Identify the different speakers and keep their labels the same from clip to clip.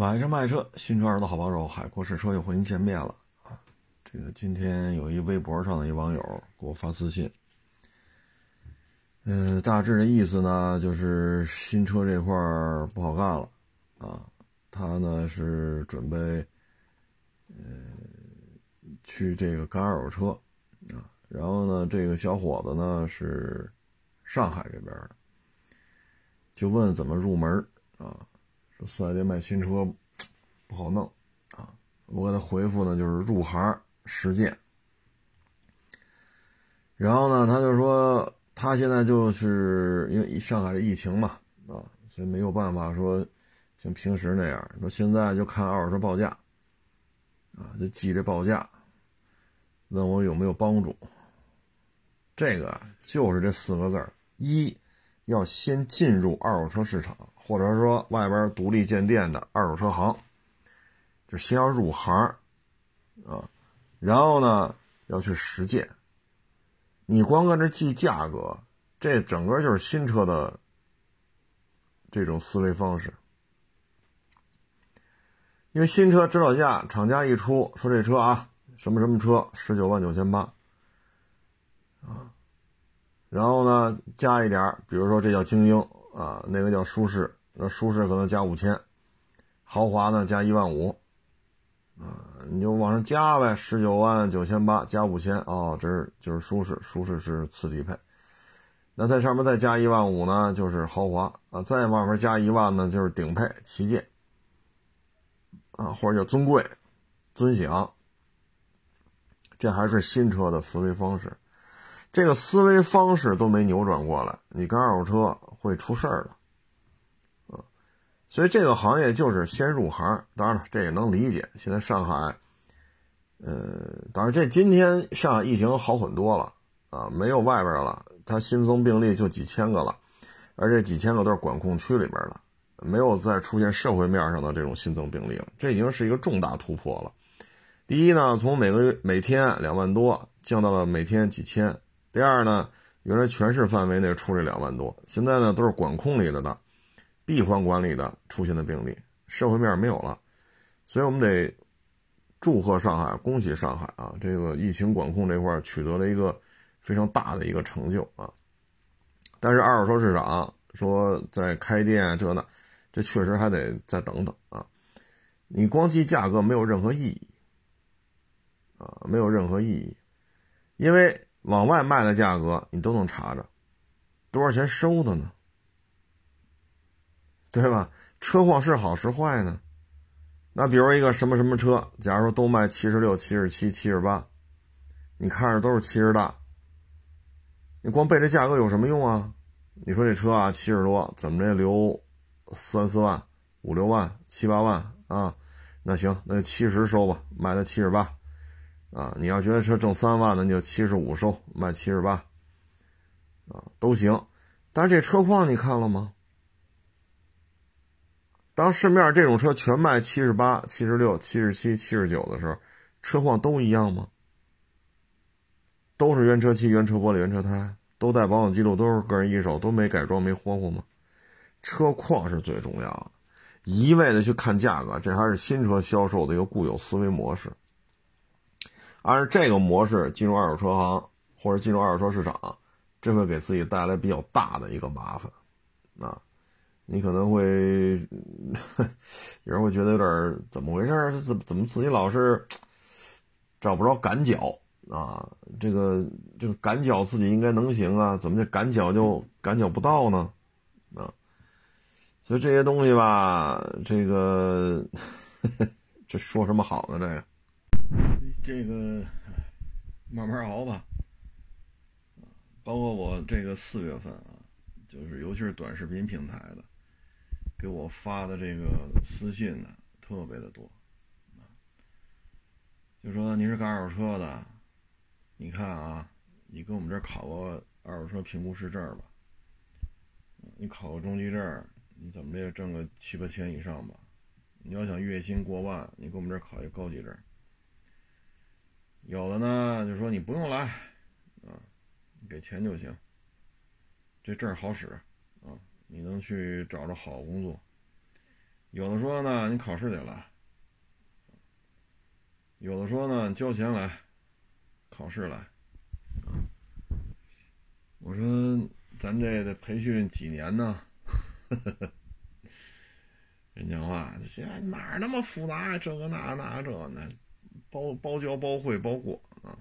Speaker 1: 买车卖车，新车二的好帮手，海阔试车又和您见面了啊！这个今天有一微博上的一网友给我发私信，嗯，大致的意思呢就是新车这块儿不好干了啊，他呢是准备，呃，去这个干二手车啊，然后呢这个小伙子呢是上海这边的，就问怎么入门啊。四 S 店卖新车不好弄啊！我给他回复呢，就是入行实践。然后呢，他就说他现在就是因为上海的疫情嘛啊，所以没有办法说像平时那样。说现在就看二手车报价啊，就记这报价，问我有没有帮助。这个就是这四个字儿：一要先进入二手车市场。或者说外边独立建店的二手车行，就先要入行啊，然后呢要去实践。你光搁这记价格，这整个就是新车的这种思维方式。因为新车指导价，厂家一出说这车啊，什么什么车十九万九千八啊，然后呢加一点，比如说这叫精英啊，那个叫舒适。那舒适可能加五千，豪华呢加一万五，啊，你就往上加呗，十九万九千八加五千，哦，这是就是舒适，舒适是次低配，那在上面再加一万五呢，就是豪华啊，再往上加一万呢，就是顶配旗舰，啊，或者叫尊贵、尊享，这还是新车的思维方式，这个思维方式都没扭转过来，你跟二手车会出事儿的。所以这个行业就是先入行，当然了，这也能理解。现在上海，呃，当然这今天上海疫情好很多了啊，没有外边了，它新增病例就几千个了，而这几千个都是管控区里边的，没有再出现社会面上的这种新增病例了，这已经是一个重大突破了。第一呢，从每个月每天两万多降到了每天几千；第二呢，原来全市范围内出这两万多，现在呢都是管控里的的。闭环管理的出现的病例，社会面没有了，所以我们得祝贺上海，恭喜上海啊！这个疫情管控这块取得了一个非常大的一个成就啊。但是二手车市场说在开店这呢，这确实还得再等等啊。你光记价格没有任何意义啊，没有任何意义，因为往外卖的价格你都能查着，多少钱收的呢？对吧？车况是好是坏呢？那比如一个什么什么车，假如说都卖七十六、七十七、七十八，你看着都是七十大，你光背这价格有什么用啊？你说这车啊七十多，怎么着留三四万、五六万、七八万啊？那行，那七十收吧，卖到七十八啊。你要觉得车挣三万的，你就七十五收，卖七十八啊，都行。但是这车况你看了吗？当市面这种车全卖七十八、七十六、七十七、七十九的时候，车况都一样吗？都是原车漆、原车玻璃、原车胎，都带保养记录，都是个人一手，都没改装、没霍霍吗？车况是最重要的，一味的去看价格，这还是新车销售的一个固有思维模式。按照这个模式进入二手车行或者进入二手车市场，这会给自己带来比较大的一个麻烦，啊。你可能会 有人会觉得有点怎么回事？怎么怎么自己老是找不着赶脚啊？这个这个赶脚自己应该能行啊，怎么就赶脚就赶脚不到呢？啊，所以这些东西吧，这个 这说什么好呢？这个这个慢慢熬吧。包括我这个四月份啊，就是尤其是短视频平台的。给我发的这个私信呢，特别的多，就说你是干二手车的，你看啊，你跟我们这儿考个二手车评估师证吧，你考个中级证，你怎么着也挣个七八千以上吧？你要想月薪过万，你跟我们这儿考一个高级证。有的呢就说你不用来，啊，给钱就行，这证好使，啊。你能去找着好工作，有的说呢，你考试得来；有的说呢，交钱来，考试来。我说，咱这得培训几年呢？人讲话，现在哪那么复杂？这个那那这那，包包教包会包过啊。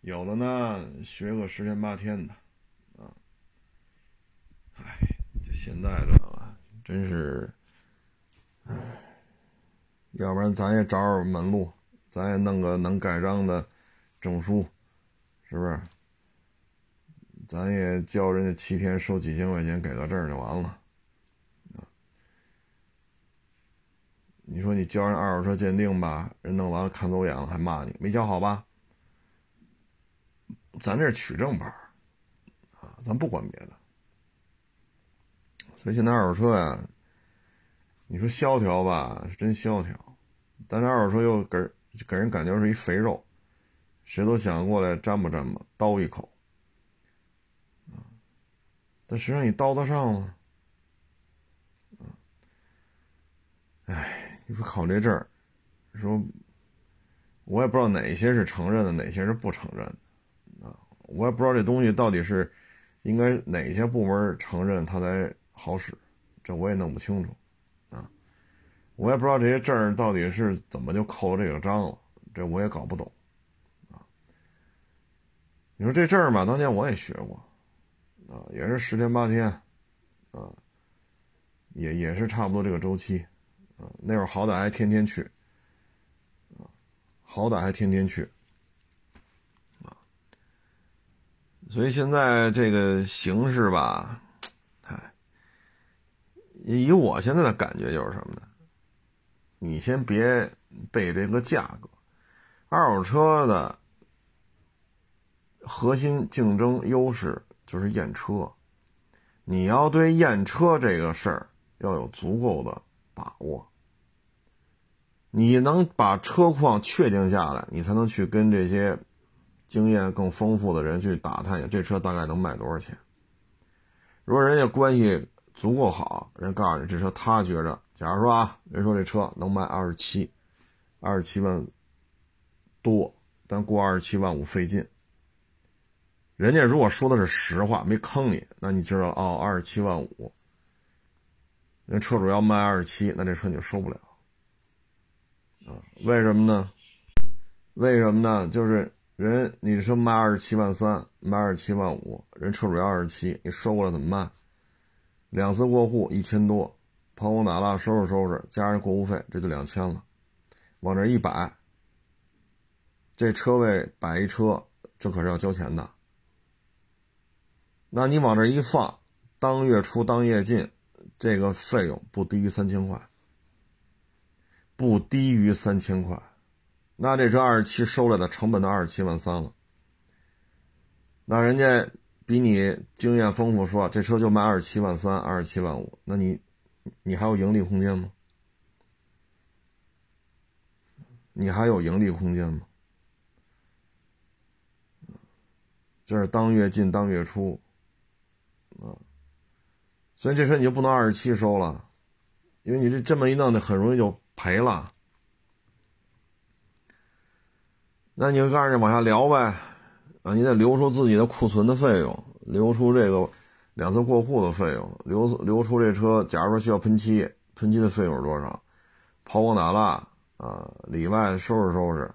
Speaker 1: 有的呢，学个十天八天的，唉，就现在这个真是，唉，要不然咱也找找门路，咱也弄个能盖章的证书，是不是？咱也教人家七天收几千块钱给个证就完了，你说你教人二手车鉴定吧，人弄完了看走眼了还骂你没教好吧？咱这是取证班啊，咱不管别的。所以现在二手车呀，你说萧条吧，是真萧条，但是二手车又给给人感觉是一肥肉，谁都想过来沾吧沾吧，叨一口。但实际上你叨得上吗？哎，你说考这证儿，说，我也不知道哪些是承认的，哪些是不承认的，啊，我也不知道这东西到底是应该哪些部门承认它才好使，这我也弄不清楚，啊，我也不知道这些证到底是怎么就扣了这个章了，这我也搞不懂，啊，你说这证儿吧，当年我也学过。啊，也是十天八天，啊，也也是差不多这个周期，啊，那会儿好歹还天天去，啊，好歹还天天去，啊，所以现在这个形势吧，以我现在的感觉就是什么呢？你先别背这个价格，二手车的核心竞争优势。就是验车，你要对验车这个事儿要有足够的把握。你能把车况确定下来，你才能去跟这些经验更丰富的人去打探一下这车大概能卖多少钱。如果人家关系足够好，人告诉你这车他觉着，假如说啊，人说这车能卖二十七，二十七万多，但过二十七万五费劲。人家如果说的是实话，没坑你，那你知道哦，二十七万五，人车主要卖二十七，那这车你就收不了，啊？为什么呢？为什么呢？就是人你说卖二十七万三，卖二十七万五，人车主要二十七，你收过来怎么办？两次过户一千多，抛光打蜡收拾收拾，加上过户费，这就两千了，往这一摆，这车位摆一车，这可是要交钱的。那你往这一放，当月出当月进，这个费用不低于三千块，不低于三千块，那这车二十七收来的成本都二十七万三了。那人家比你经验丰富，说这车就卖二十七万三、二十七万五，那你你还有盈利空间吗？你还有盈利空间吗？这是当月进当月出。啊，所以这车你就不能二十七收了，因为你这这么一弄，的很容易就赔了。那你就告诉你往下聊呗，你得留出自己的库存的费用，留出这个两次过户的费用，留留出这车，假如说需要喷漆，喷漆的费用是多少？抛光打蜡啊，里外收拾收拾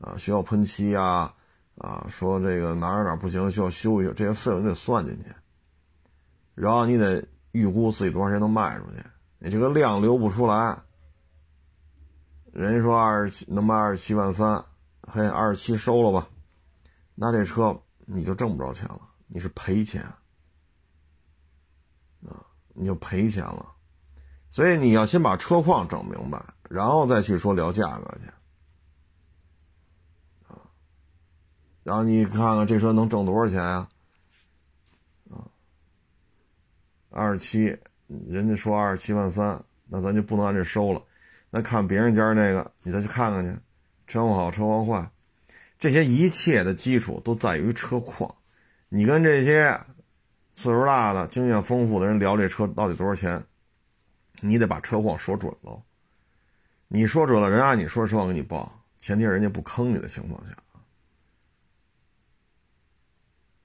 Speaker 1: 啊，需要喷漆啊，啊，说这个哪哪哪不行，需要修一修，这些费用你得算进去。然后你得预估自己多少钱能卖出去，你这个量留不出来。人家说二十七能卖二十七万三，嘿，二十七收了吧，那这车你就挣不着钱了，你是赔钱啊，你就赔钱了。所以你要先把车况整明白，然后再去说聊价格去啊。然后你看看这车能挣多少钱呀？二十七，人家说二十七万三，那咱就不能按这收了。那看别人家那个，你再去看看去，车况好，车况坏，这些一切的基础都在于车况。你跟这些岁数大的、经验丰富的人聊这车到底多少钱，你得把车况说准了。你说准了，人按你说车况给你报，前提是人家不坑你的情况下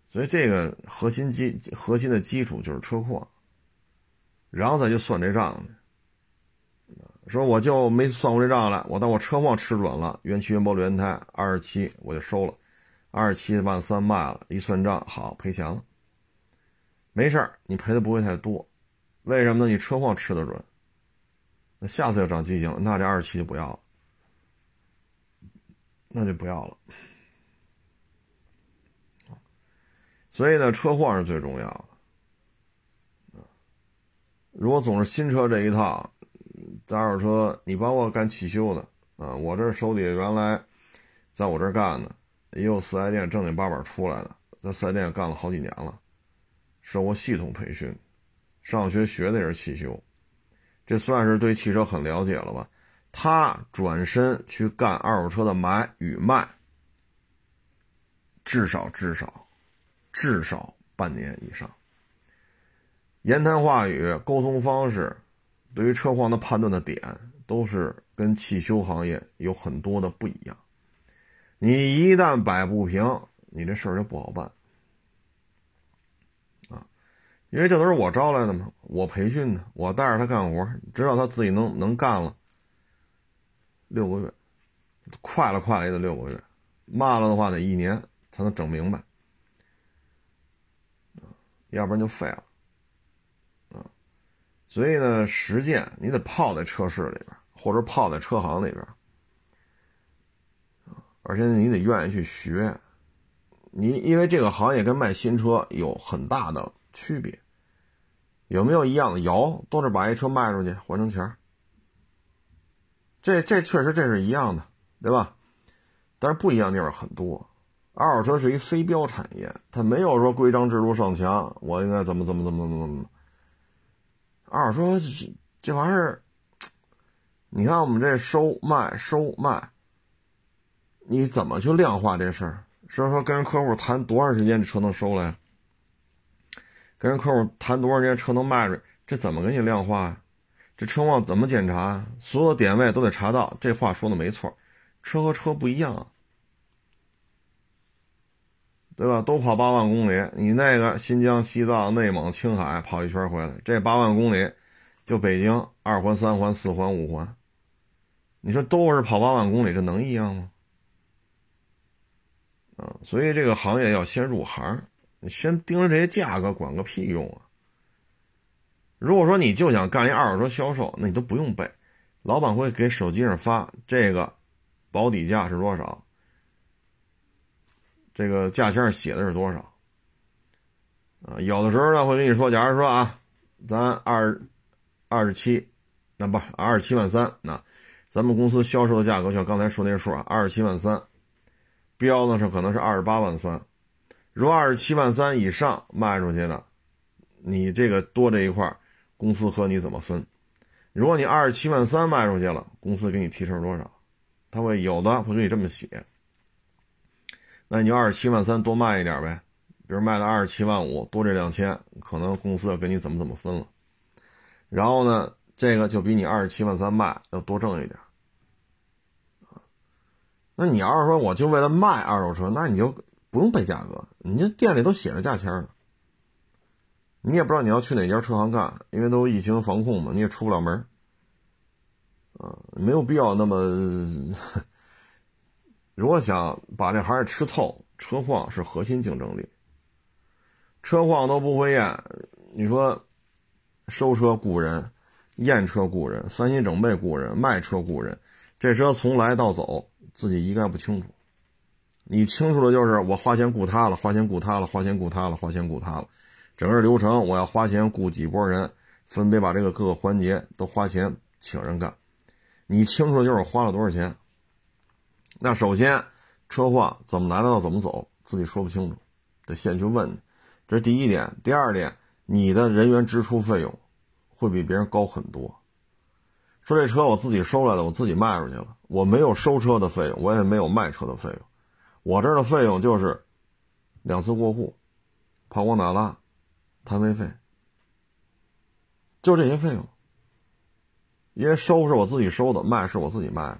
Speaker 1: 所以这个核心基核心的基础就是车况，然后再去算这账去。说我就没算过这账来，我当我车况吃准了，原漆原玻璃原胎二十七我就收了，二十七万三卖了，一算账好赔钱了。没事儿，你赔的不会太多，为什么呢？你车况吃得准。那下次要长记性，那这二十七就不要了，那就不要了。所以呢，车况是最重要的。如果总是新车这一套，在二手车，你帮我干汽修的啊，我这手底下原来在我这干的，也有四 S 店正经八百出来的，在四 S 店干了好几年了。受过系统培训，上学学的也是汽修，这算是对汽车很了解了吧？他转身去干二手车的买与卖，至少至少至少半年以上。言谈话语、沟通方式，对于车况的判断的点，都是跟汽修行业有很多的不一样。你一旦摆不平，你这事儿就不好办啊。因为这都是我招来的嘛，我培训的，我带着他干活，直到他自己能能干了。六个月，快了快了也得六个月，慢了的话得一年才能整明白，要不然就废了，所以呢，实践你得泡在车市里边，或者泡在车行里边，而且你得愿意去学，你因为这个行业跟卖新车有很大的区别。有没有一样的？有，都是把一车卖出去还成钱这这确实这是一样的，对吧？但是不一样地方很多。二手车是一非标产业，它没有说规章制度上墙，我应该怎么怎么怎么怎么怎么。二手车这这玩意儿，你看我们这收卖收卖，你怎么去量化这事儿？是说跟人客户谈多长时间，这车能收来？跟人客户谈多少年车能卖出去？这怎么给你量化？这车况怎么检查？所有点位都得查到。这话说的没错，车和车不一样，对吧？都跑八万公里，你那个新疆、西藏、内蒙、青海跑一圈回来，这八万公里就北京二环、三环、四环、五环，你说都是跑八万公里，这能一样吗？啊，所以这个行业要先入行。你先盯着这些价格，管个屁用啊！如果说你就想干一二手车销售，那你都不用背，老板会给手机上发这个保底价是多少，这个价签上写的是多少啊？有的时候呢会跟你说，假如说啊，咱二二十七，那不二十七万三，那咱们公司销售的价格像刚才说那数啊，二十七万三，标的是可能是二十八万三。如果二十七万三以上卖出去的，你这个多这一块，公司和你怎么分？如果你二十七万三卖出去了，公司给你提成多少？他会有的会给你这么写。那你就二十七万三多卖一点呗，比如卖到二十七万五，多这两千，可能公司要给你怎么怎么分了。然后呢，这个就比你二十七万三卖要多挣一点。那你要是说我就为了卖二手车，那你就。不用背价格，你这店里都写着价签呢。你也不知道你要去哪家车行干，因为都疫情防控嘛，你也出不了门啊，没有必要那么。如果想把这行业吃透，车况是核心竞争力。车况都不会验，你说收车雇人，验车雇人，翻新整备雇人，卖车雇人，这车从来到走自己一概不清楚。你清楚的就是我花钱雇他了，花钱雇他了，花钱雇他了，花钱雇他了，整个流程我要花钱雇几波人，分别把这个各个环节都花钱请人干。你清楚的就是花了多少钱。那首先车况怎么来的到怎么走，自己说不清楚，得先去问。这是第一点。第二点，你的人员支出费用会比别人高很多。说这车我自己收来的，我自己卖出去了，我没有收车的费用，我也没有卖车的费用。我这儿的费用就是两次过户、跑光打蜡、摊位费，就这些费用因为收是我自己收的，卖是我自己卖的。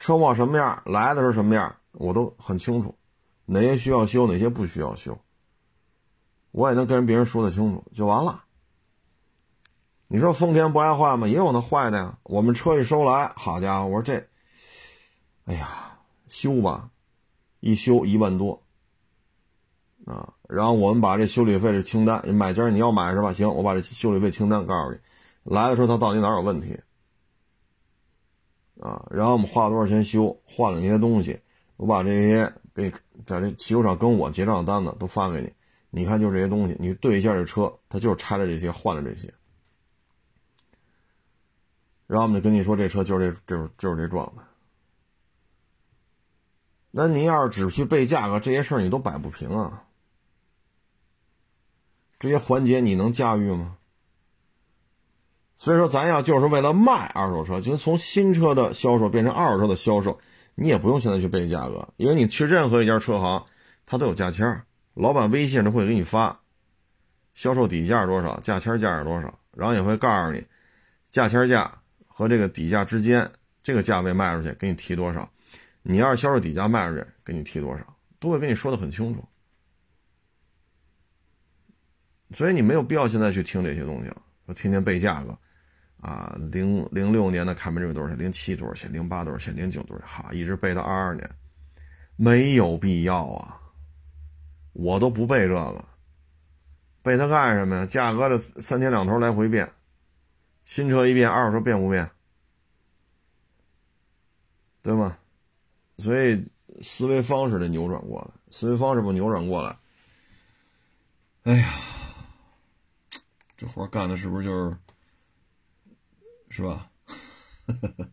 Speaker 1: 车况什么样，来的时候什么样，我都很清楚，哪些需要修，哪些不需要修，我也能跟别人说得清楚，就完了。你说丰田不爱坏吗？也有那坏的呀。我们车一收来，好家伙，我说这，哎呀，修吧，一修一万多。啊，然后我们把这修理费的清单，买家你要买是吧？行，我把这修理费清单告诉你，来的时候他到底哪有问题？啊，然后我们花多少钱修，换了那些东西，我把这些给在这汽修厂跟我结账单子都发给你，你看就这些东西，你对一下这车，他就是拆了这些，换了这些，然后我们就跟你说这车就是这就是就是这状态。那你要是只去背价格，这些事儿你都摆不平啊。这些环节你能驾驭吗？所以说，咱要就是为了卖二手车，就从新车的销售变成二手车的销售，你也不用现在去背价格，因为你去任何一家车行，他都有价签老板微信上会给你发，销售底价是多少，价签价是多少，然后也会告诉你，价签价和这个底价之间这个价位卖出去给你提多少，你要是销售底价卖出去给你提多少，都会跟你说的很清楚。所以你没有必要现在去听这些东西了，天天背价格，啊，零零六年的凯美瑞多少钱？零七多少钱？零八多少钱？零九多少钱？哈，一直背到二二年，没有必要啊，我都不背这个，背它干什么呀？价格的三天两头来回变，新车一变，二手车变不变？对吗？所以思维方式得扭转过来，思维方式不扭转过来，哎呀！这活干的是不是就是，是吧？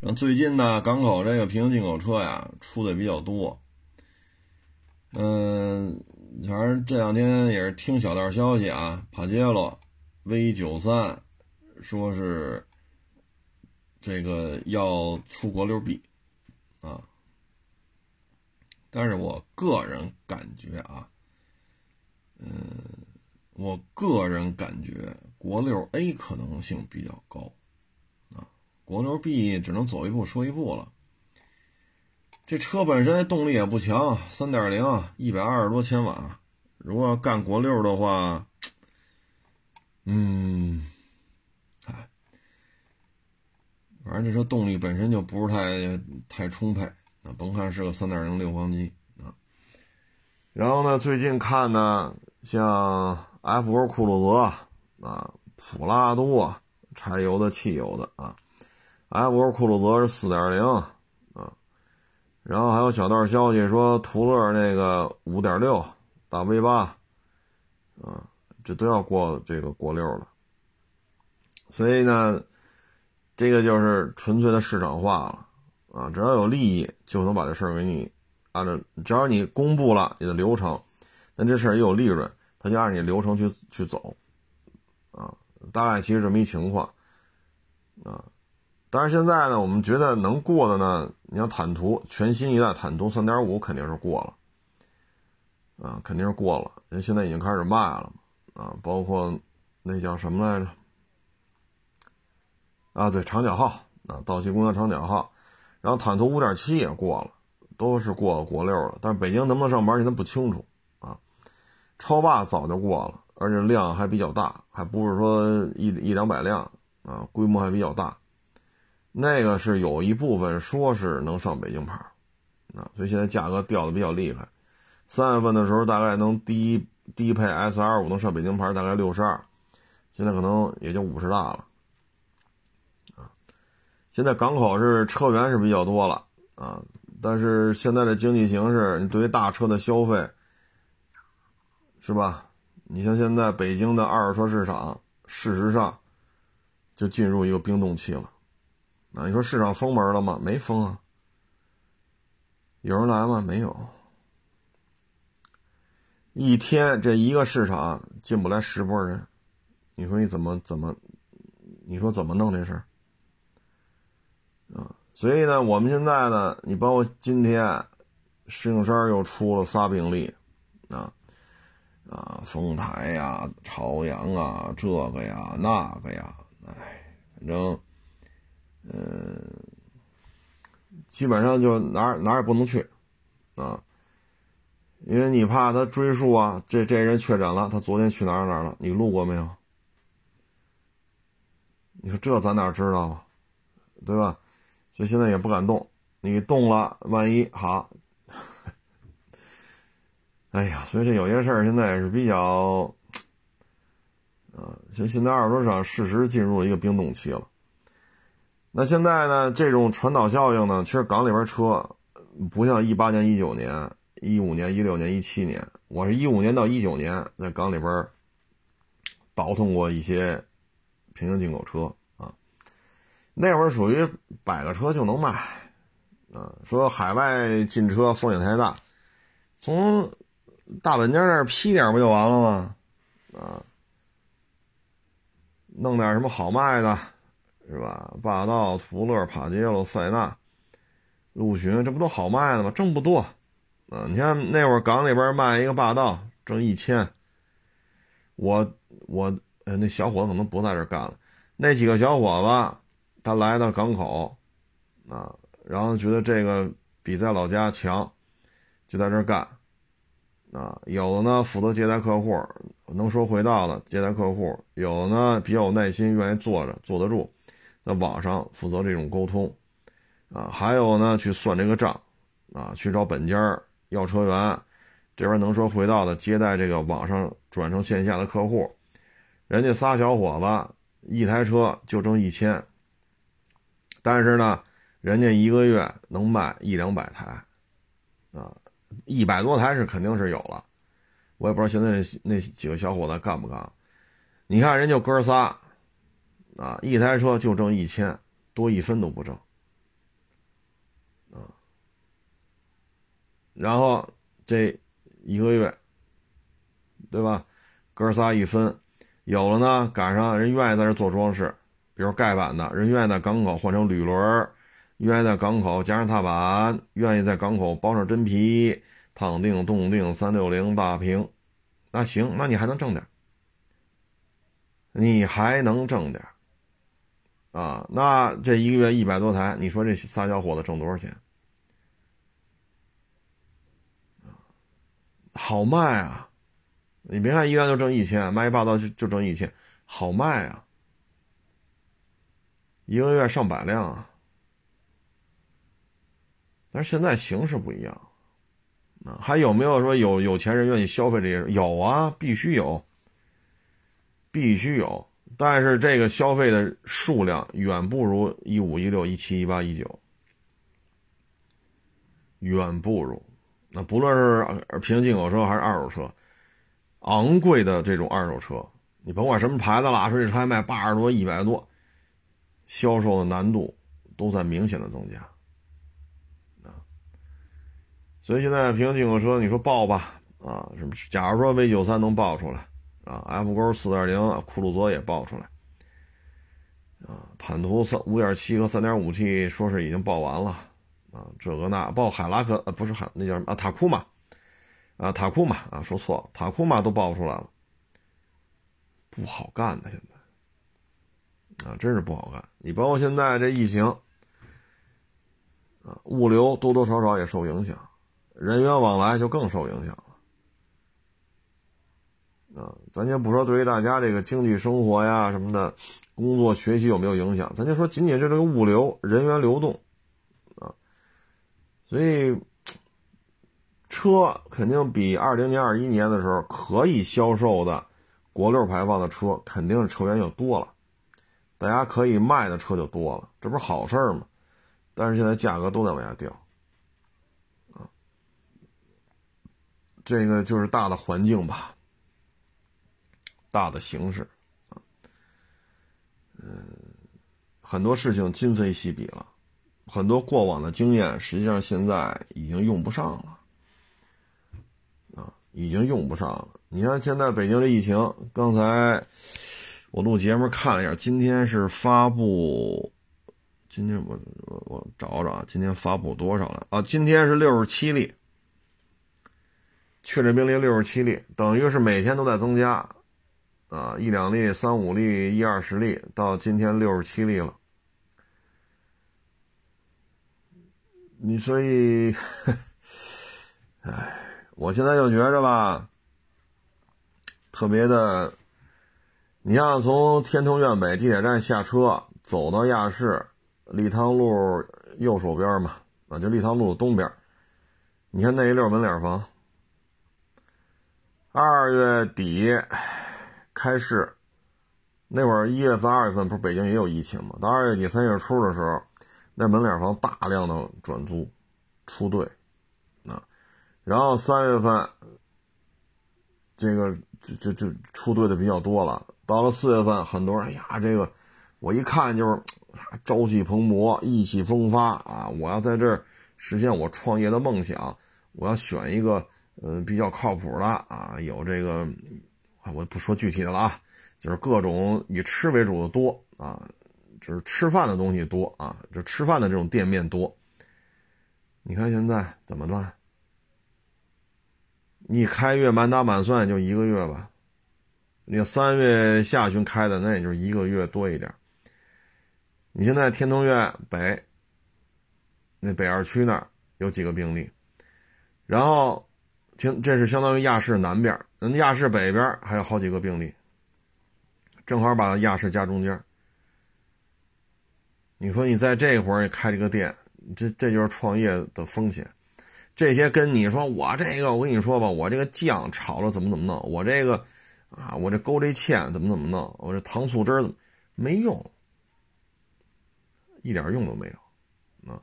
Speaker 1: 然后最近呢，港口这个平行进口车呀，出的比较多。嗯，反正这两天也是听小道消息啊，帕杰罗 V 九三说是这个要出国六 B 啊，但是我个人感觉啊。嗯，我个人感觉国六 A 可能性比较高，啊，国六 B 只能走一步说一步了。这车本身动力也不强，三点零，一百二十多千瓦。如果要干国六的话，嗯，哎，反正这车动力本身就不是太太充沛，啊，甭看是个三点零六缸机啊。然后呢，最近看呢。像 F 勾酷路泽啊，普拉多柴油的、汽油的啊，F 勾酷路泽是四点零啊，然后还有小道消息说途乐那个五点六大 V 八啊，这都要过这个国六了，所以呢，这个就是纯粹的市场化了啊，只要有利益就能把这事儿给你按照，只要你公布了你的流程，那这事儿也有利润。他就按你流程去去走，啊，大概其实这么一情况，啊，但是现在呢，我们觉得能过的呢，你像坦途全新一代坦途三点五肯定是过了，啊，肯定是过了，因为现在已经开始卖了，啊，包括那叫什么来着？啊，对，长角号啊，道奇公交长角号，然后坦途五点七也过了，都是过国六了，但是北京能不能上班现在不清楚。超霸早就过了，而且量还比较大，还不是说一一两百辆啊，规模还比较大。那个是有一部分说是能上北京牌，啊，所以现在价格掉的比较厉害。三月份的时候大概能低低配 S R 五能上北京牌，大概六十二，现在可能也就五十大了，啊。现在港口是车源是比较多了啊，但是现在的经济形势，你对于大车的消费。是吧？你像现在北京的二手车市场，事实上就进入一个冰冻期了。啊，你说市场封门了吗？没封啊。有人来吗？没有。一天这一个市场进不来十波人，你说你怎么怎么？你说怎么弄这事儿？啊，所以呢，我们现在呢，你包括今天，石景山又出了仨病例，啊。啊，丰台呀、朝阳啊，这个呀、那个呀，哎，反正，呃，基本上就哪儿哪儿也不能去，啊，因为你怕他追溯啊，这这人确诊了，他昨天去哪儿哪儿了？你路过没有？你说这咱哪知道啊，对吧？所以现在也不敢动，你动了，万一好。哎呀，所以这有些事儿现在也是比较，啊，就现在二手车市场事实进入了一个冰冻期了。那现在呢，这种传导效应呢，其实港里边车不像一八年、一九年、一五年、一六年、一七年，我是一五年到一九年在港里边倒腾过一些平行进口车啊，那会儿属于摆个车就能卖，啊，说海外进车风险太大，从。大本家那儿批点不就完了吗？啊，弄点什么好卖的，是吧？霸道、途乐、帕杰罗、塞纳、陆巡，这不都好卖的吗？挣不多。啊，你看那会儿港里边卖一个霸道挣一千，我我呃那小伙子可能不在这干了。那几个小伙子他来到港口，啊，然后觉得这个比在老家强，就在这干。啊，有的呢负责接待客户，能说会道的接待客户；有的呢比较有耐心，愿意坐着坐得住，在网上负责这种沟通。啊，还有呢去算这个账，啊，去找本家要车源，这边能说会道的接待这个网上转成线下的客户。人家仨小伙子一台车就挣一千，但是呢，人家一个月能卖一两百台，啊。一百多台是肯定是有了，我也不知道现在那那几个小伙子干不干。你看人就哥仨，啊，一台车就挣一千多，一分都不挣，啊，然后这一个月，对吧？哥仨一分，有了呢，赶上人愿意在这做装饰，比如盖板的，人愿意在港口换成铝轮。愿意在港口加上踏板，愿意在港口包上真皮，烫定、冻定、三六零、大屏，那行，那你还能挣点，你还能挣点，啊，那这一个月一百多台，你说这仨小伙子挣多少钱？好卖啊！你别看一元就挣一千，卖一霸道就就挣一千，好卖啊！一个月上百辆啊！但是现在形势不一样，啊，还有没有说有有钱人愿意消费这些？有啊，必须有，必须有。但是这个消费的数量远不如一五一六一七一八一九，远不如。那不论是平行进口车还是二手车，昂贵的这种二手车，你甭管什么牌子了，说这车还卖八十多、一百多，销售的难度都在明显的增加。所以现在平行进口车，你说报吧，啊，什么？假如说 V 九三能报出来，啊，F 勾四点零酷路泽也报出来，啊，坦途三五点七和三点五 T 说是已经报完了，啊，这个那报海拉克呃不是海那叫什么啊塔库玛，啊塔库玛啊说错了，塔库玛都报出来了，不好干的现在，啊，真是不好干。你包括现在这疫情，啊，物流多多少少也受影响。人员往来就更受影响了，啊，咱先不说对于大家这个经济生活呀什么的，工作学习有没有影响，咱就说仅仅是这个物流人员流动，啊，所以 车肯定比二零年、二一年的时候可以销售的国六排放的车，肯定是车源就多了，大家可以卖的车就多了，这不是好事吗？但是现在价格都在往下掉。这个就是大的环境吧，大的形势，嗯，很多事情今非昔比了，很多过往的经验实际上现在已经用不上了，啊，已经用不上了。你看现在北京的疫情，刚才我录节目看了一下，今天是发布，今天我我我找找啊，今天发布多少了啊？今天是六十七例。确诊病例六十七例，等于是每天都在增加，啊，一两例、三五例、一二十例，到今天六十七例了。你所以，哎，我现在就觉着吧，特别的。你像从天通苑北地铁站下车，走到亚市立汤路右手边嘛，啊，就立汤路东边。你看那一溜门脸房。二月底开市，那会儿一月份、二月份不是北京也有疫情嘛？到二月底三月初的时候，那门脸房大量的转租出队，啊，然后三月份这个就就就出队的比较多了。到了四月份，很多人哎呀，这个我一看就是朝气蓬勃、意气风发啊！我要在这儿实现我创业的梦想，我要选一个。嗯，比较靠谱的啊，有这个，我不说具体的了啊，就是各种以吃为主的多啊，就是吃饭的东西多啊，就吃饭的这种店面多。你看现在怎么办？你开月满打满算就一个月吧，你三月下旬开的，那也就是一个月多一点。你现在天通苑北那北二区那儿有几个病例，然后。听，这是相当于亚市南边，那亚市北边还有好几个病例，正好把亚市夹中间。你说你在这会儿开这个店，这这就是创业的风险。这些跟你说我这个，我跟你说吧，我这个酱炒了怎么怎么弄，我这个啊，我这勾这芡怎么怎么弄，我这糖醋汁怎么没用，一点用都没有啊。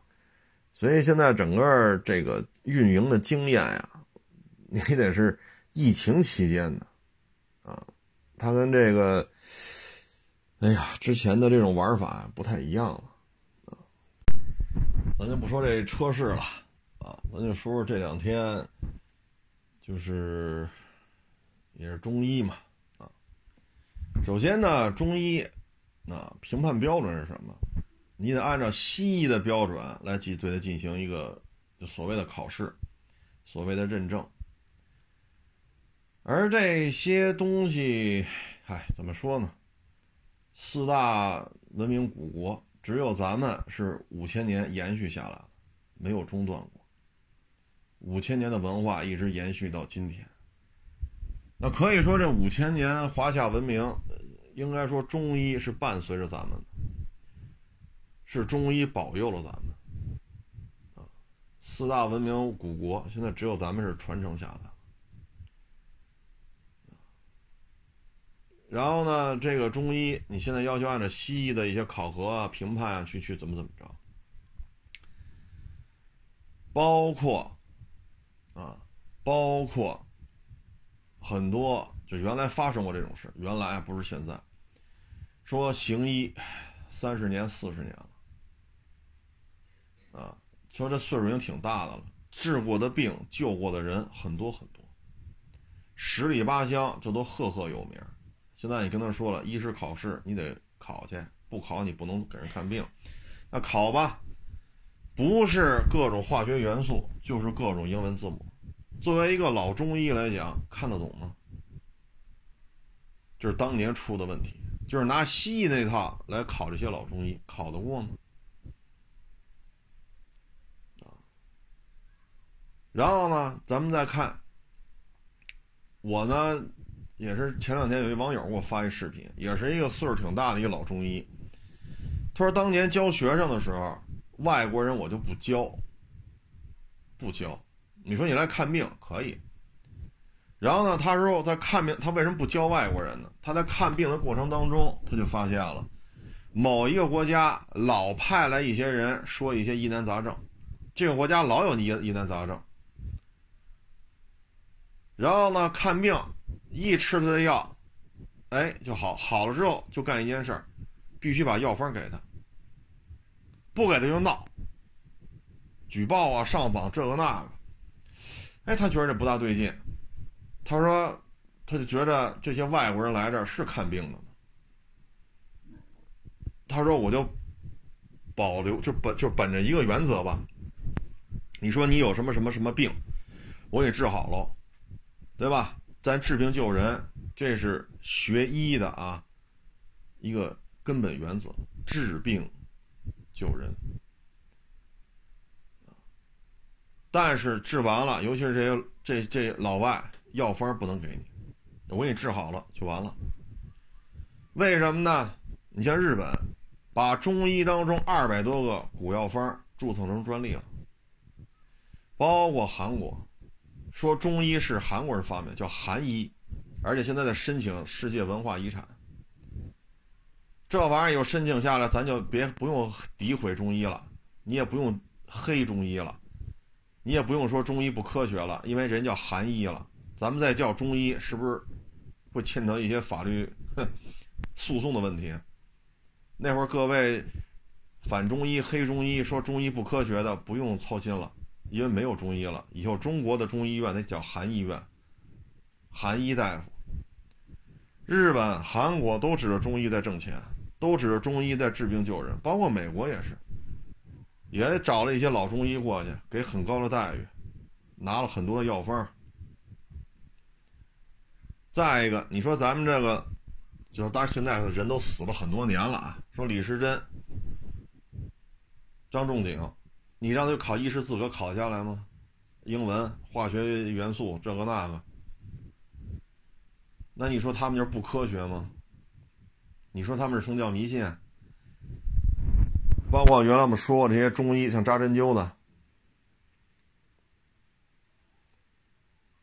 Speaker 1: 所以现在整个这个运营的经验呀。你得是疫情期间的，啊，它跟这个，哎呀，之前的这种玩法不太一样了，啊，咱就不说这车市了，啊，咱就说说这两天，就是也是中医嘛，啊，首先呢，中医，啊，评判标准是什么？你得按照西医的标准来进对它进行一个所谓的考试，所谓的认证。而这些东西，哎，怎么说呢？四大文明古国，只有咱们是五千年延续下来了，没有中断过。五千年的文化一直延续到今天。那可以说，这五千年华夏文明，应该说中医是伴随着咱们的，是中医保佑了咱们。四大文明古国，现在只有咱们是传承下来。然后呢，这个中医你现在要求按照西医的一些考核啊、评判啊去去怎么怎么着，包括啊，包括很多就原来发生过这种事，原来不是现在，说行医三十年、四十年了，啊，说这岁数已经挺大的了，治过的病、救过的人很多很多，十里八乡这都赫赫有名。现在你跟他说了，一是考试，你得考去，不考你不能给人看病。那考吧，不是各种化学元素，就是各种英文字母。作为一个老中医来讲，看得懂吗？就是当年出的问题，就是拿西医那套来考这些老中医，考得过吗？然后呢，咱们再看，我呢。也是前两天有一网友给我发一视频，也是一个岁数挺大的一个老中医。他说当年教学生的时候，外国人我就不教，不教。你说你来看病可以。然后呢，他说在看病，他为什么不教外国人呢？他在看病的过程当中，他就发现了某一个国家老派来一些人说一些疑难杂症，这个国家老有疑疑难杂症。然后呢，看病。一吃他的药，哎，就好。好了之后就干一件事儿，必须把药方给他，不给他就闹，举报啊、上访这个那个。哎，他觉得这不大对劲。他说，他就觉得这些外国人来这儿是看病的吗？他说，我就保留，就本就本着一个原则吧。你说你有什么什么什么病，我给你治好了。对吧？咱治病救人，这是学医的啊，一个根本原则，治病救人。但是治完了，尤其是这些这这老外药方不能给你，我给你治好了就完了。为什么呢？你像日本，把中医当中二百多个古药方注册成专利了，包括韩国，说中医是韩国人发明，叫韩医，而且现在在申请世界文化遗产。这玩意儿有申请下来，咱就别不用诋毁中医了，你也不用黑中医了。你也不用说中医不科学了，因为人叫韩医了，咱们再叫中医，是不是会牵扯一些法律 诉讼的问题？那会儿各位反中医、黑中医，说中医不科学的，不用操心了，因为没有中医了。以后中国的中医院得叫韩医院，韩医大夫。日本、韩国都指着中医在挣钱，都指着中医在治病救人，包括美国也是。也找了一些老中医过去，给很高的待遇，拿了很多的药方。再一个，你说咱们这个，就是当然现在人都死了很多年了啊。说李时珍、张仲景，你让他考医师资格考下来吗？英文、化学元素这个那个，那你说他们就是不科学吗？你说他们是宗教迷信？包括原来我们说过这些中医，像扎针灸的，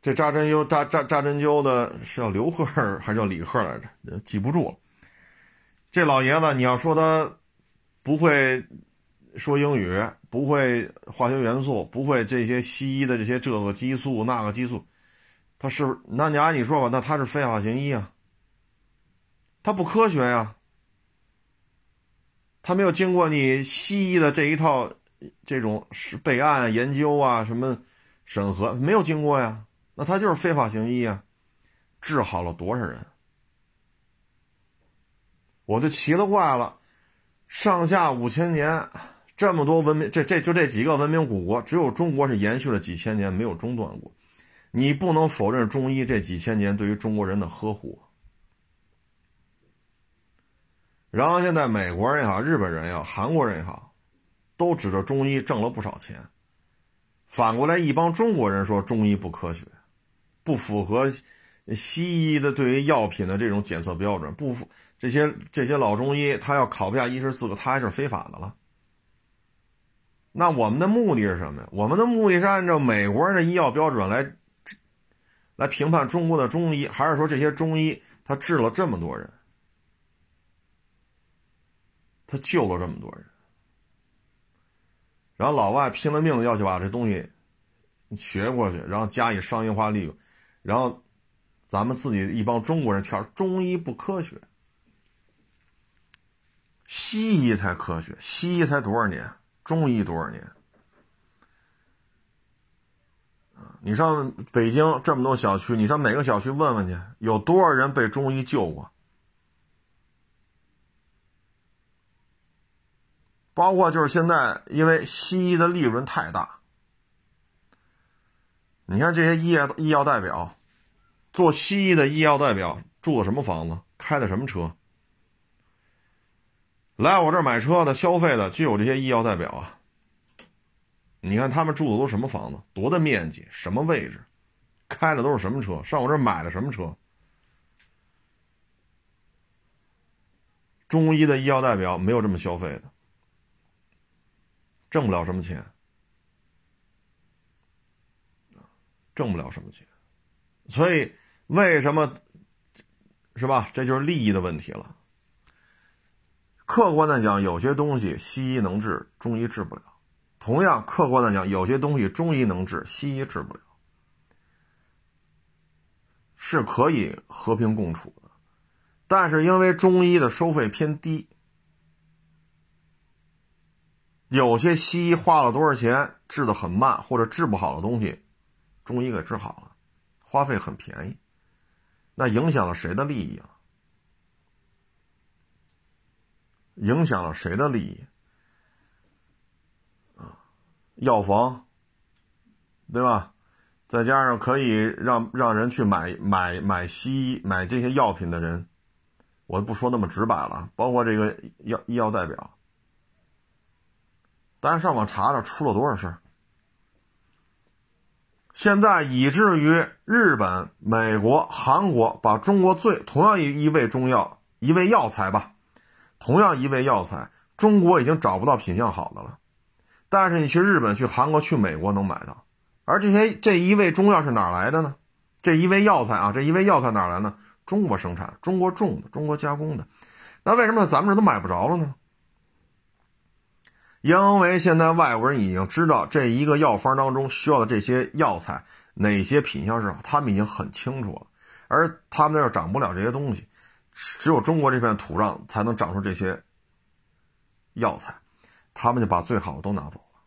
Speaker 1: 这扎针灸扎扎扎针灸的是叫刘贺还是叫李贺来着？记不住了。这老爷子，你要说他不会说英语，不会化学元素，不会这些西医的这些这个激素那个激素，他是那你按你说吧，那他是非法行医啊，他不科学呀。他没有经过你西医的这一套，这种是备案研究啊，什么审核没有经过呀？那他就是非法行医啊！治好了多少人？我就奇了怪了，上下五千年，这么多文明，这这就这几个文明古国，只有中国是延续了几千年，没有中断过。你不能否认中医这几千年对于中国人的呵护。然后现在美国人也好，日本人也好，韩国人也好，都指着中医挣了不少钱。反过来，一帮中国人说中医不科学，不符合西医的对于药品的这种检测标准，不符这些这些老中医，他要考不下医师资格，他还是非法的了。那我们的目的是什么呀？我们的目的是按照美国人的医药标准来来评判中国的中医，还是说这些中医他治了这么多人？他救了这么多人，然后老外拼了命的要去把这东西学过去，然后加以商业化利用，然后咱们自己一帮中国人跳中医不科学，西医才科学，西医才多少年，中医多少年？你上北京这么多小区，你上每个小区问问去，有多少人被中医救过？包括就是现在，因为西医的利润太大，你看这些医药医药代表，做西医的医药代表住的什么房子，开的什么车？来我这儿买车的、消费的就有这些医药代表啊。你看他们住的都什么房子，多大面积，什么位置，开的都是什么车，上我这儿买的什么车？中医的医药代表没有这么消费的。挣不了什么钱，挣不了什么钱，所以为什么是吧？这就是利益的问题了。客观的讲，有些东西西医能治，中医治不了；同样，客观的讲，有些东西中医能治，西医治不了，是可以和平共处的。但是因为中医的收费偏低。有些西医花了多少钱治的很慢，或者治不好的东西，中医给治好了，花费很便宜，那影响了谁的利益啊？影响了谁的利益？啊，药房，对吧？再加上可以让让人去买买买西医买这些药品的人，我不说那么直白了，包括这个药医药代表，大家上网查查出了多少事儿。现在以至于日本、美国、韩国把中国最同样一一味中药一味药材吧，同样一味药材，中国已经找不到品相好的了，但是你去日本、去韩国、去美国能买到。而这些这一味中药是哪来的呢？这一味药材啊，这一味药材哪来呢？中国生产、中国种的、中国加工的。那为什么咱们这都买不着了呢？因为现在外国人已经知道这一个药方当中需要的这些药材哪些品相是好，他们已经很清楚了。而他们那儿长不了这些东西，只有中国这片土壤才能长出这些药材，他们就把最好的都拿走了。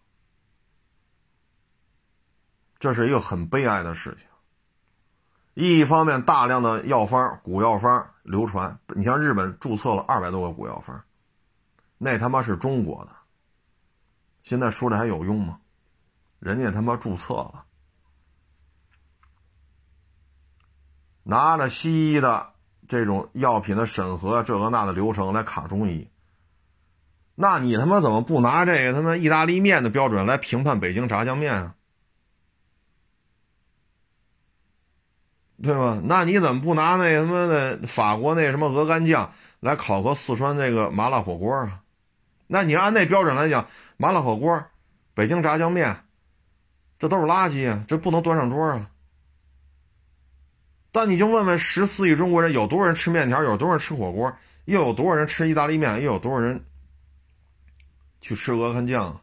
Speaker 1: 这是一个很悲哀的事情。一方面，大量的药方、古药方流传，你像日本注册了二百多个古药方，那他妈是中国的，现在说这还有用吗？人家他妈注册了，拿着西医的这种药品的审核这个那的流程来卡中医，那你他妈怎么不拿这个他妈意大利面的标准来评判北京炸酱面啊？对吧？那你怎么不拿那什么的法国那什么鹅肝酱来考核四川那个麻辣火锅啊？那你按那标准来讲，麻辣火锅、北京炸酱面，这都是垃圾啊！这不能端上桌啊！但你就问问十四亿中国人，有多少人吃面条？有多少人吃火锅？又有多少人吃意大利面？又有多少人去吃鹅肝酱？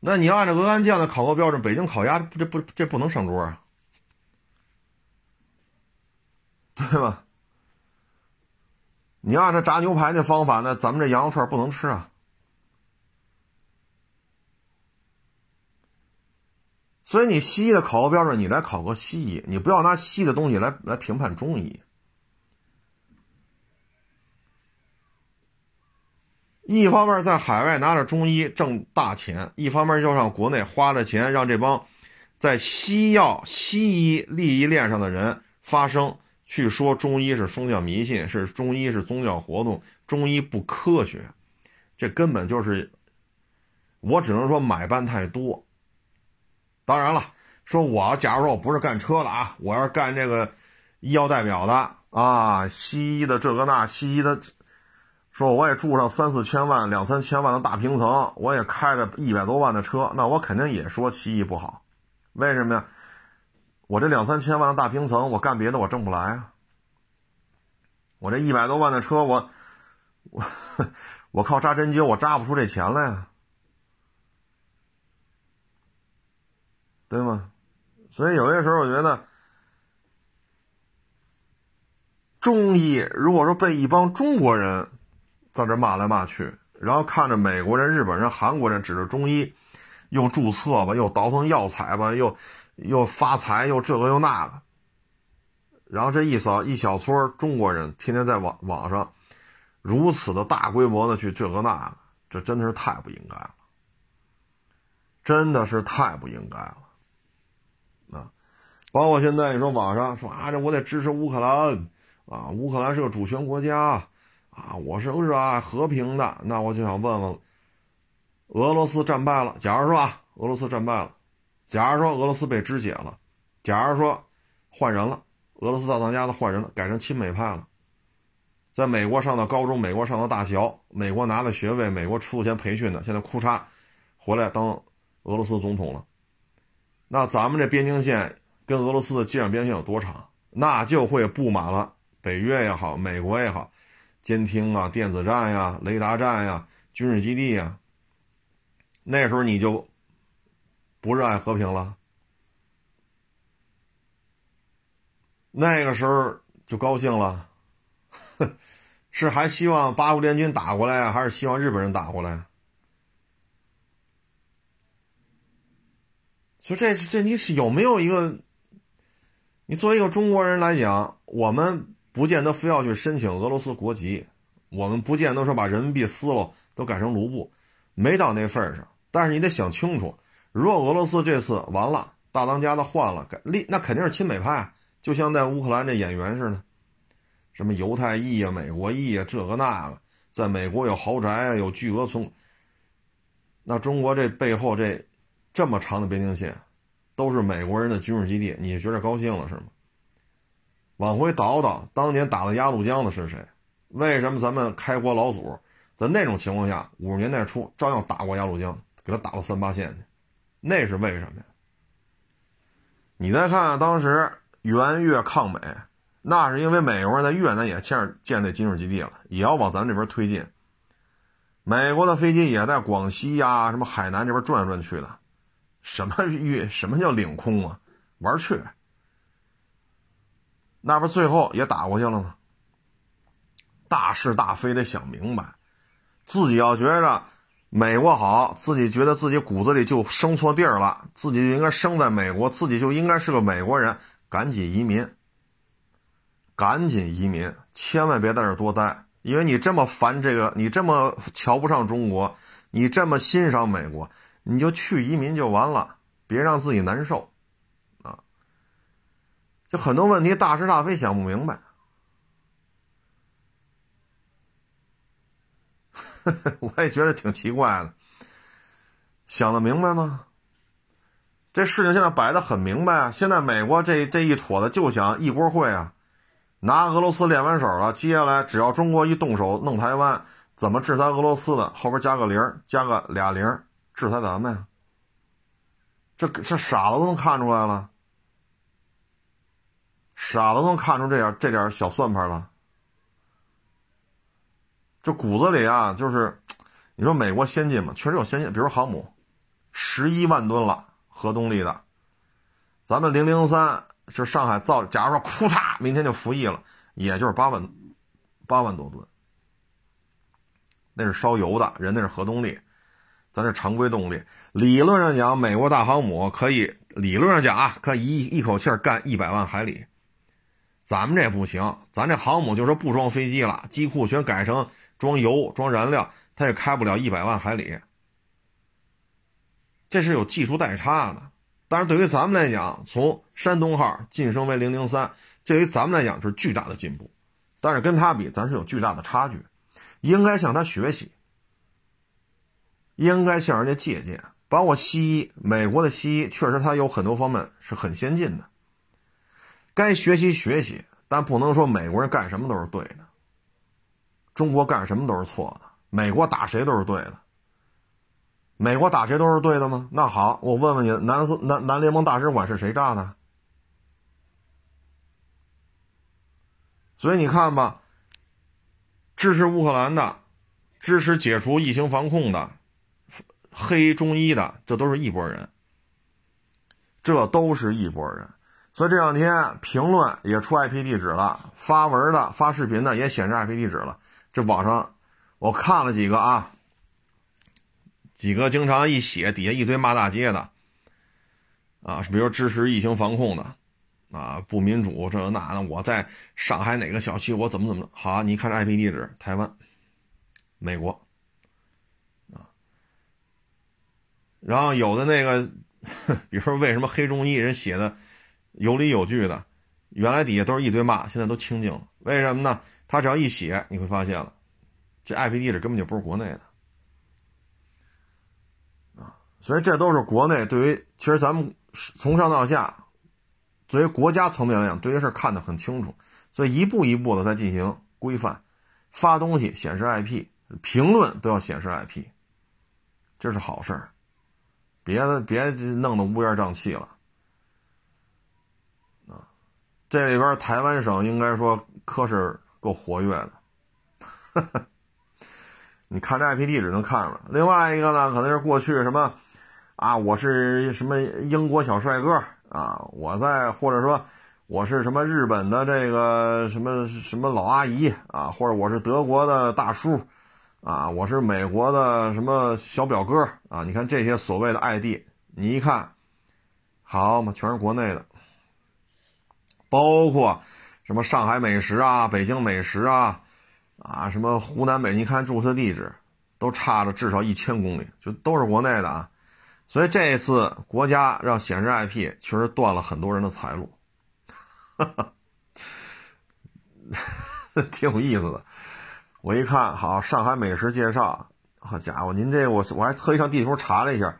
Speaker 1: 那你要按照鹅肝酱的考核标准，北京烤鸭这不这不能上桌啊！对吧？你按照炸牛排那方法，那咱们这羊肉串不能吃啊。所以你西医的考核标准，你来考核西医，你不要拿西医的东西来来评判中医。一方面在海外拿着中医挣大钱，一方面又让国内花着钱让这帮在西药、西医利益链上的人发声。去说中医是宗教迷信，是中医是宗教活动，中医不科学，这根本就是，我只能说买办太多。当然了，说我假如说我不是干车的啊，我要是干这个医药代表的啊，西医的这个那，西医的，说我也住上三四千万、两三千万的大平层，我也开着一百多万的车，那我肯定也说西医不好，为什么呀？我这两三千万的大平层，我干别的我挣不来啊！我这一百多万的车，我我 我靠扎针灸，我扎不出这钱来呀，对吗？所以有些时候我觉得，中医如果说被一帮中国人在这骂来骂去，然后看着美国人、日本人、韩国人指着中医，又注册吧，又倒腾药材吧，又。又发财又这个又那个，然后这一扫一小撮中国人天天在网网上如此的大规模的去这个那个，这真的是太不应该了，真的是太不应该了，包括现在你说网上说啊，这我得支持乌克兰啊，乌克兰是个主权国家啊，我是热爱和平的，那我就想问问，俄罗斯战败了，假如说啊，俄罗斯战败了。假如说俄罗斯被肢解了，假如说换人了，俄罗斯大当家的换人了，改成亲美派了，在美国上到高中，美国上到大学，美国拿的学位，美国出钱培训的，现在哭嚓回来当俄罗斯总统了，那咱们这边境线跟俄罗斯的接壤边境有多长？那就会布满了北约也好，美国也好，监听啊、电子战呀、雷达站呀、军事基地呀，那时候你就。不热爱和平了，那个时候就高兴了，是还希望八国联军打过来啊还是希望日本人打过来？所以这这你是有没有一个？你作为一个中国人来讲，我们不见得非要去申请俄罗斯国籍，我们不见得说把人民币撕了都改成卢布，没到那份上。但是你得想清楚。如果俄罗斯这次完了，大当家的换了，立那肯定是亲美派，就像在乌克兰这演员似的，什么犹太裔啊、美国裔啊，这个那个，在美国有豪宅啊，有巨额存。那中国这背后这这么长的边境线，都是美国人的军事基地，你觉得高兴了是吗？往回倒倒，当年打的鸭绿江的是谁？为什么咱们开国老祖在那种情况下，五十年代初照样打过鸭绿江，给他打到三八线去？那是为什么呀？你再看看当时援越抗美，那是因为美国人在越南也建建立军事基地了，也要往咱这边推进。美国的飞机也在广西呀、什么海南这边转来转去的。什么越？什么叫领空啊？玩去。那不最后也打过去了吗？大是大非得想明白，自己要觉着美国好，自己觉得自己骨子里就生错地儿了，自己就应该生在美国，自己就应该是个美国人，赶紧移民，赶紧移民，千万别在这多待，因为你这么烦这个，你这么瞧不上中国，你这么欣赏美国，你就去移民就完了，别让自己难受，啊，就很多问题大是大非想不明白。我也觉得挺奇怪的，想得明白吗？这事情现在摆的很明白啊！现在美国这这一坨子就想一锅烩啊，拿俄罗斯练完手了，接下来只要中国一动手弄台湾，怎么制裁俄罗斯的？后边加个零，加个俩零，制裁咱们呀？这这傻子都能看出来了，傻子都能看出这点这点小算盘了。这骨子里啊，就是你说美国先进嘛，确实有先进，比如航母，十一万吨了，核动力的。咱们零零三是上海造，假如说库嚓，明天就服役了，也就是八万八万多吨。那是烧油的，人那是核动力，咱是常规动力。理论上讲，美国大航母可以理论上讲啊，可以一一口气干一百万海里。咱们这不行，咱这航母就是不装飞机了，机库全改成。装油、装燃料，它也开不了一百万海里，这是有技术代差的。但是对于咱们来讲，从山东号晋升为零零三，对于咱们来讲是巨大的进步。但是跟他比，咱是有巨大的差距，应该向他学习，应该向人家借鉴。包括西医，美国的西医确实它有很多方面是很先进的，该学习学习，但不能说美国人干什么都是对的。中国干什么都是错的，美国打谁都是对的。美国打谁都是对的吗？那好，我问问你，南斯南南联盟大使馆是谁炸的？所以你看吧，支持乌克兰的，支持解除疫情防控的，黑中医的，这都是一拨人，这都是一拨人。所以这两天评论也出 IP 地址了，发文的、发视频的也显示 IP 地址了。这网上我看了几个啊，几个经常一写底下一堆骂大街的，啊，比如支持疫情防控的，啊，不民主这那的，我在上海哪个小区我怎么怎么好？你看这 IP 地址，台湾、美国，啊，然后有的那个，比如说为什么黑中医人写的有理有据的，原来底下都是一堆骂，现在都清净了，为什么呢？他只要一写，你会发现了，这 IP 地址根本就不是国内的，啊，所以这都是国内对于其实咱们从上到下，作为国家层面来讲，对这事看得很清楚，所以一步一步的在进行规范，发东西显示 IP，评论都要显示 IP，这是好事儿，别的别弄得乌烟瘴气了，啊，这里边台湾省应该说可是。够活跃的，你看这 IP 地址能看出来。另外一个呢，可能是过去什么啊，我是什么英国小帅哥啊，我在或者说我是什么日本的这个什么什么老阿姨啊，或者我是德国的大叔啊，我是美国的什么小表哥啊。你看这些所谓的 ID，你一看，好嘛，全是国内的，包括。什么上海美食啊，北京美食啊，啊，什么湖南美？你看注册地址都差了至少一千公里，就都是国内的啊。所以这一次国家让显示 IP，确实断了很多人的财路，哈 哈挺有意思的。我一看，好，上海美食介绍，好家伙，您这我我还特意上地图查了一下，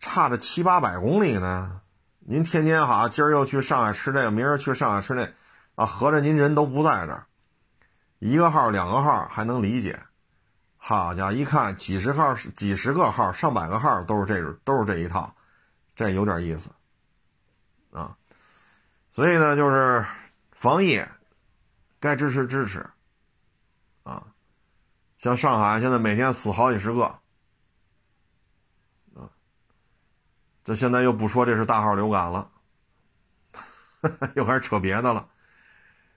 Speaker 1: 差着七八百公里呢。您天天好，今儿又去上海吃这个，明儿去上海吃那，啊，合着您人都不在这儿。一个号、两个号还能理解，好家伙，一看几十号、几十个号、上百个号都是这种，都是这一套，这有点意思啊。所以呢，就是防疫该支持支持。像上海现在每天死好几十个啊，这现在又不说这是大号流感了，又开始扯别的了。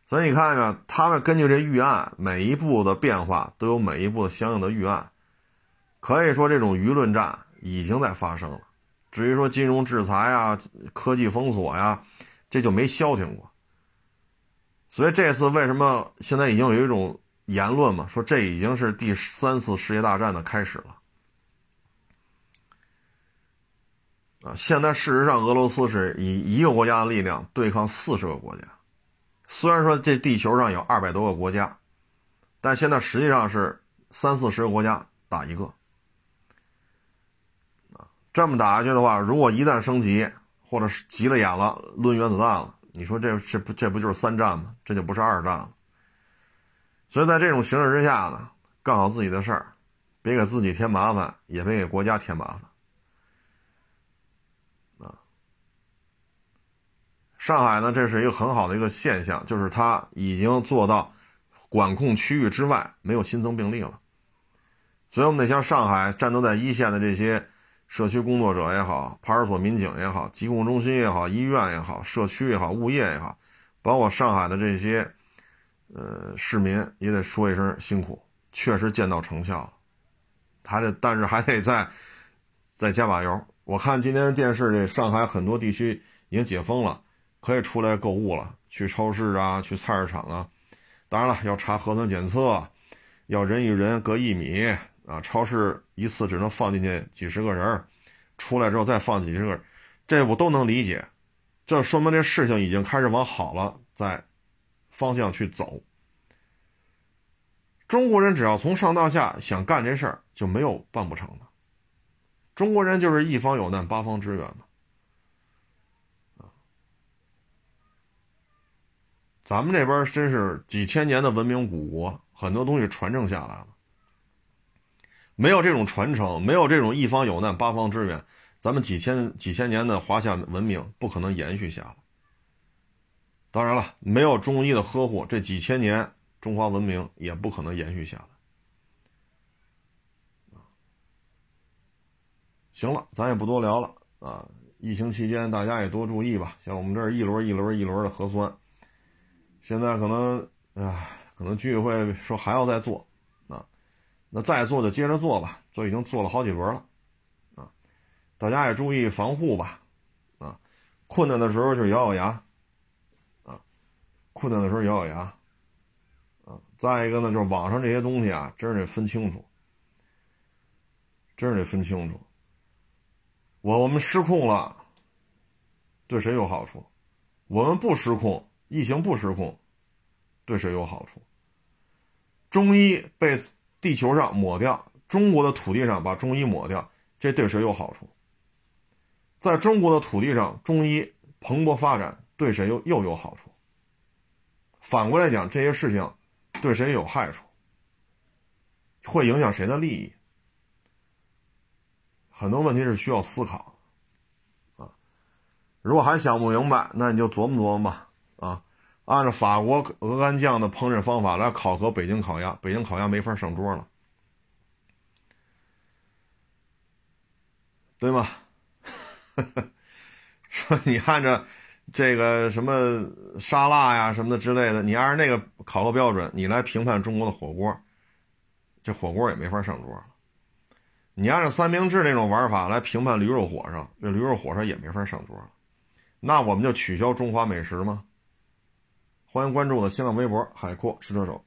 Speaker 1: 所以你看看，他们根据这预案，每一步的变化都有每一步的相应的预案，可以说这种舆论战已经在发生了。至于说金融制裁啊、科技封锁呀，这就没消停过。所以这次为什么现在已经有一种言论嘛，说这已经是第三次世界大战的开始了啊！现在事实上，俄罗斯是以一个国家的力量对抗四十个国家。虽然说这地球上有二百多个国家，但现在实际上是三四十个国家打一个，啊，这么打下去的话，如果一旦升级或者是急了眼了，抡原子弹了，你说这这不这不就是三战吗？这就不是二战了。所以在这种形势之下呢，干好自己的事儿，别给自己添麻烦，也别给国家添麻烦。啊上海呢，这是一个很好的一个现象，就是它已经做到管控区域之外没有新增病例了。所以，我们得像上海战斗在一线的这些社区工作者也好，派出所民警也好，疾控中心也好，医院也好，社区也好，物业也好，包括上海的这些呃市民，也得说一声辛苦，确实见到成效了。还得，但是还得再再加把油。我看今天电视这上海很多地区已经解封了。可以出来购物了，去超市啊，去菜市场啊。当然了，要查核酸检测，要人与人隔一米啊。超市一次只能放进去几十个人，出来之后再放几十个，这我都能理解。这说明这事情已经开始往好了在方向去走。中国人只要从上到下想干这事儿，就没有办不成的。中国人就是一方有难八方支援嘛。咱们这边真是几千年的文明古国，很多东西传承下来了。没有这种传承，没有这种一方有难八方支援，咱们几千几千年的华夏文明不可能延续下来。当然了，没有中医的呵护，这几千年中华文明也不可能延续下来。行了，咱也不多聊了啊！疫情期间大家也多注意吧，像我们这儿一轮一轮一轮的核酸。现在可能，啊，可能居委会说还要再做，啊，那再做就接着做吧，都已经做了好几轮了，啊，大家也注意防护吧，啊，困难的时候就咬咬牙，困难的时候咬咬牙，啊，再一个呢，就是网上这些东西啊，真是得分清楚，真是得分清楚，我我们失控了，对谁有好处？我们不失控。疫情不失控，对谁有好处？中医被地球上抹掉，中国的土地上把中医抹掉，这对谁有好处？在中国的土地上，中医蓬勃发展，对谁又又有好处？反过来讲，这些事情对谁有害处？会影响谁的利益？很多问题是需要思考啊！如果还想不明白，那你就琢磨琢磨吧。啊，按照法国鹅肝酱的烹饪方法来考核北京烤鸭，北京烤鸭没法上桌了，对吗？说你按照这个什么沙拉呀什么的之类的，你按照那个考核标准，你来评判中国的火锅，这火锅也没法上桌了。你按照三明治那种玩法来评判驴肉火烧，这驴肉火烧也没法上桌了。那我们就取消中华美食吗？欢迎关注我的新浪微博“海阔吃车手”。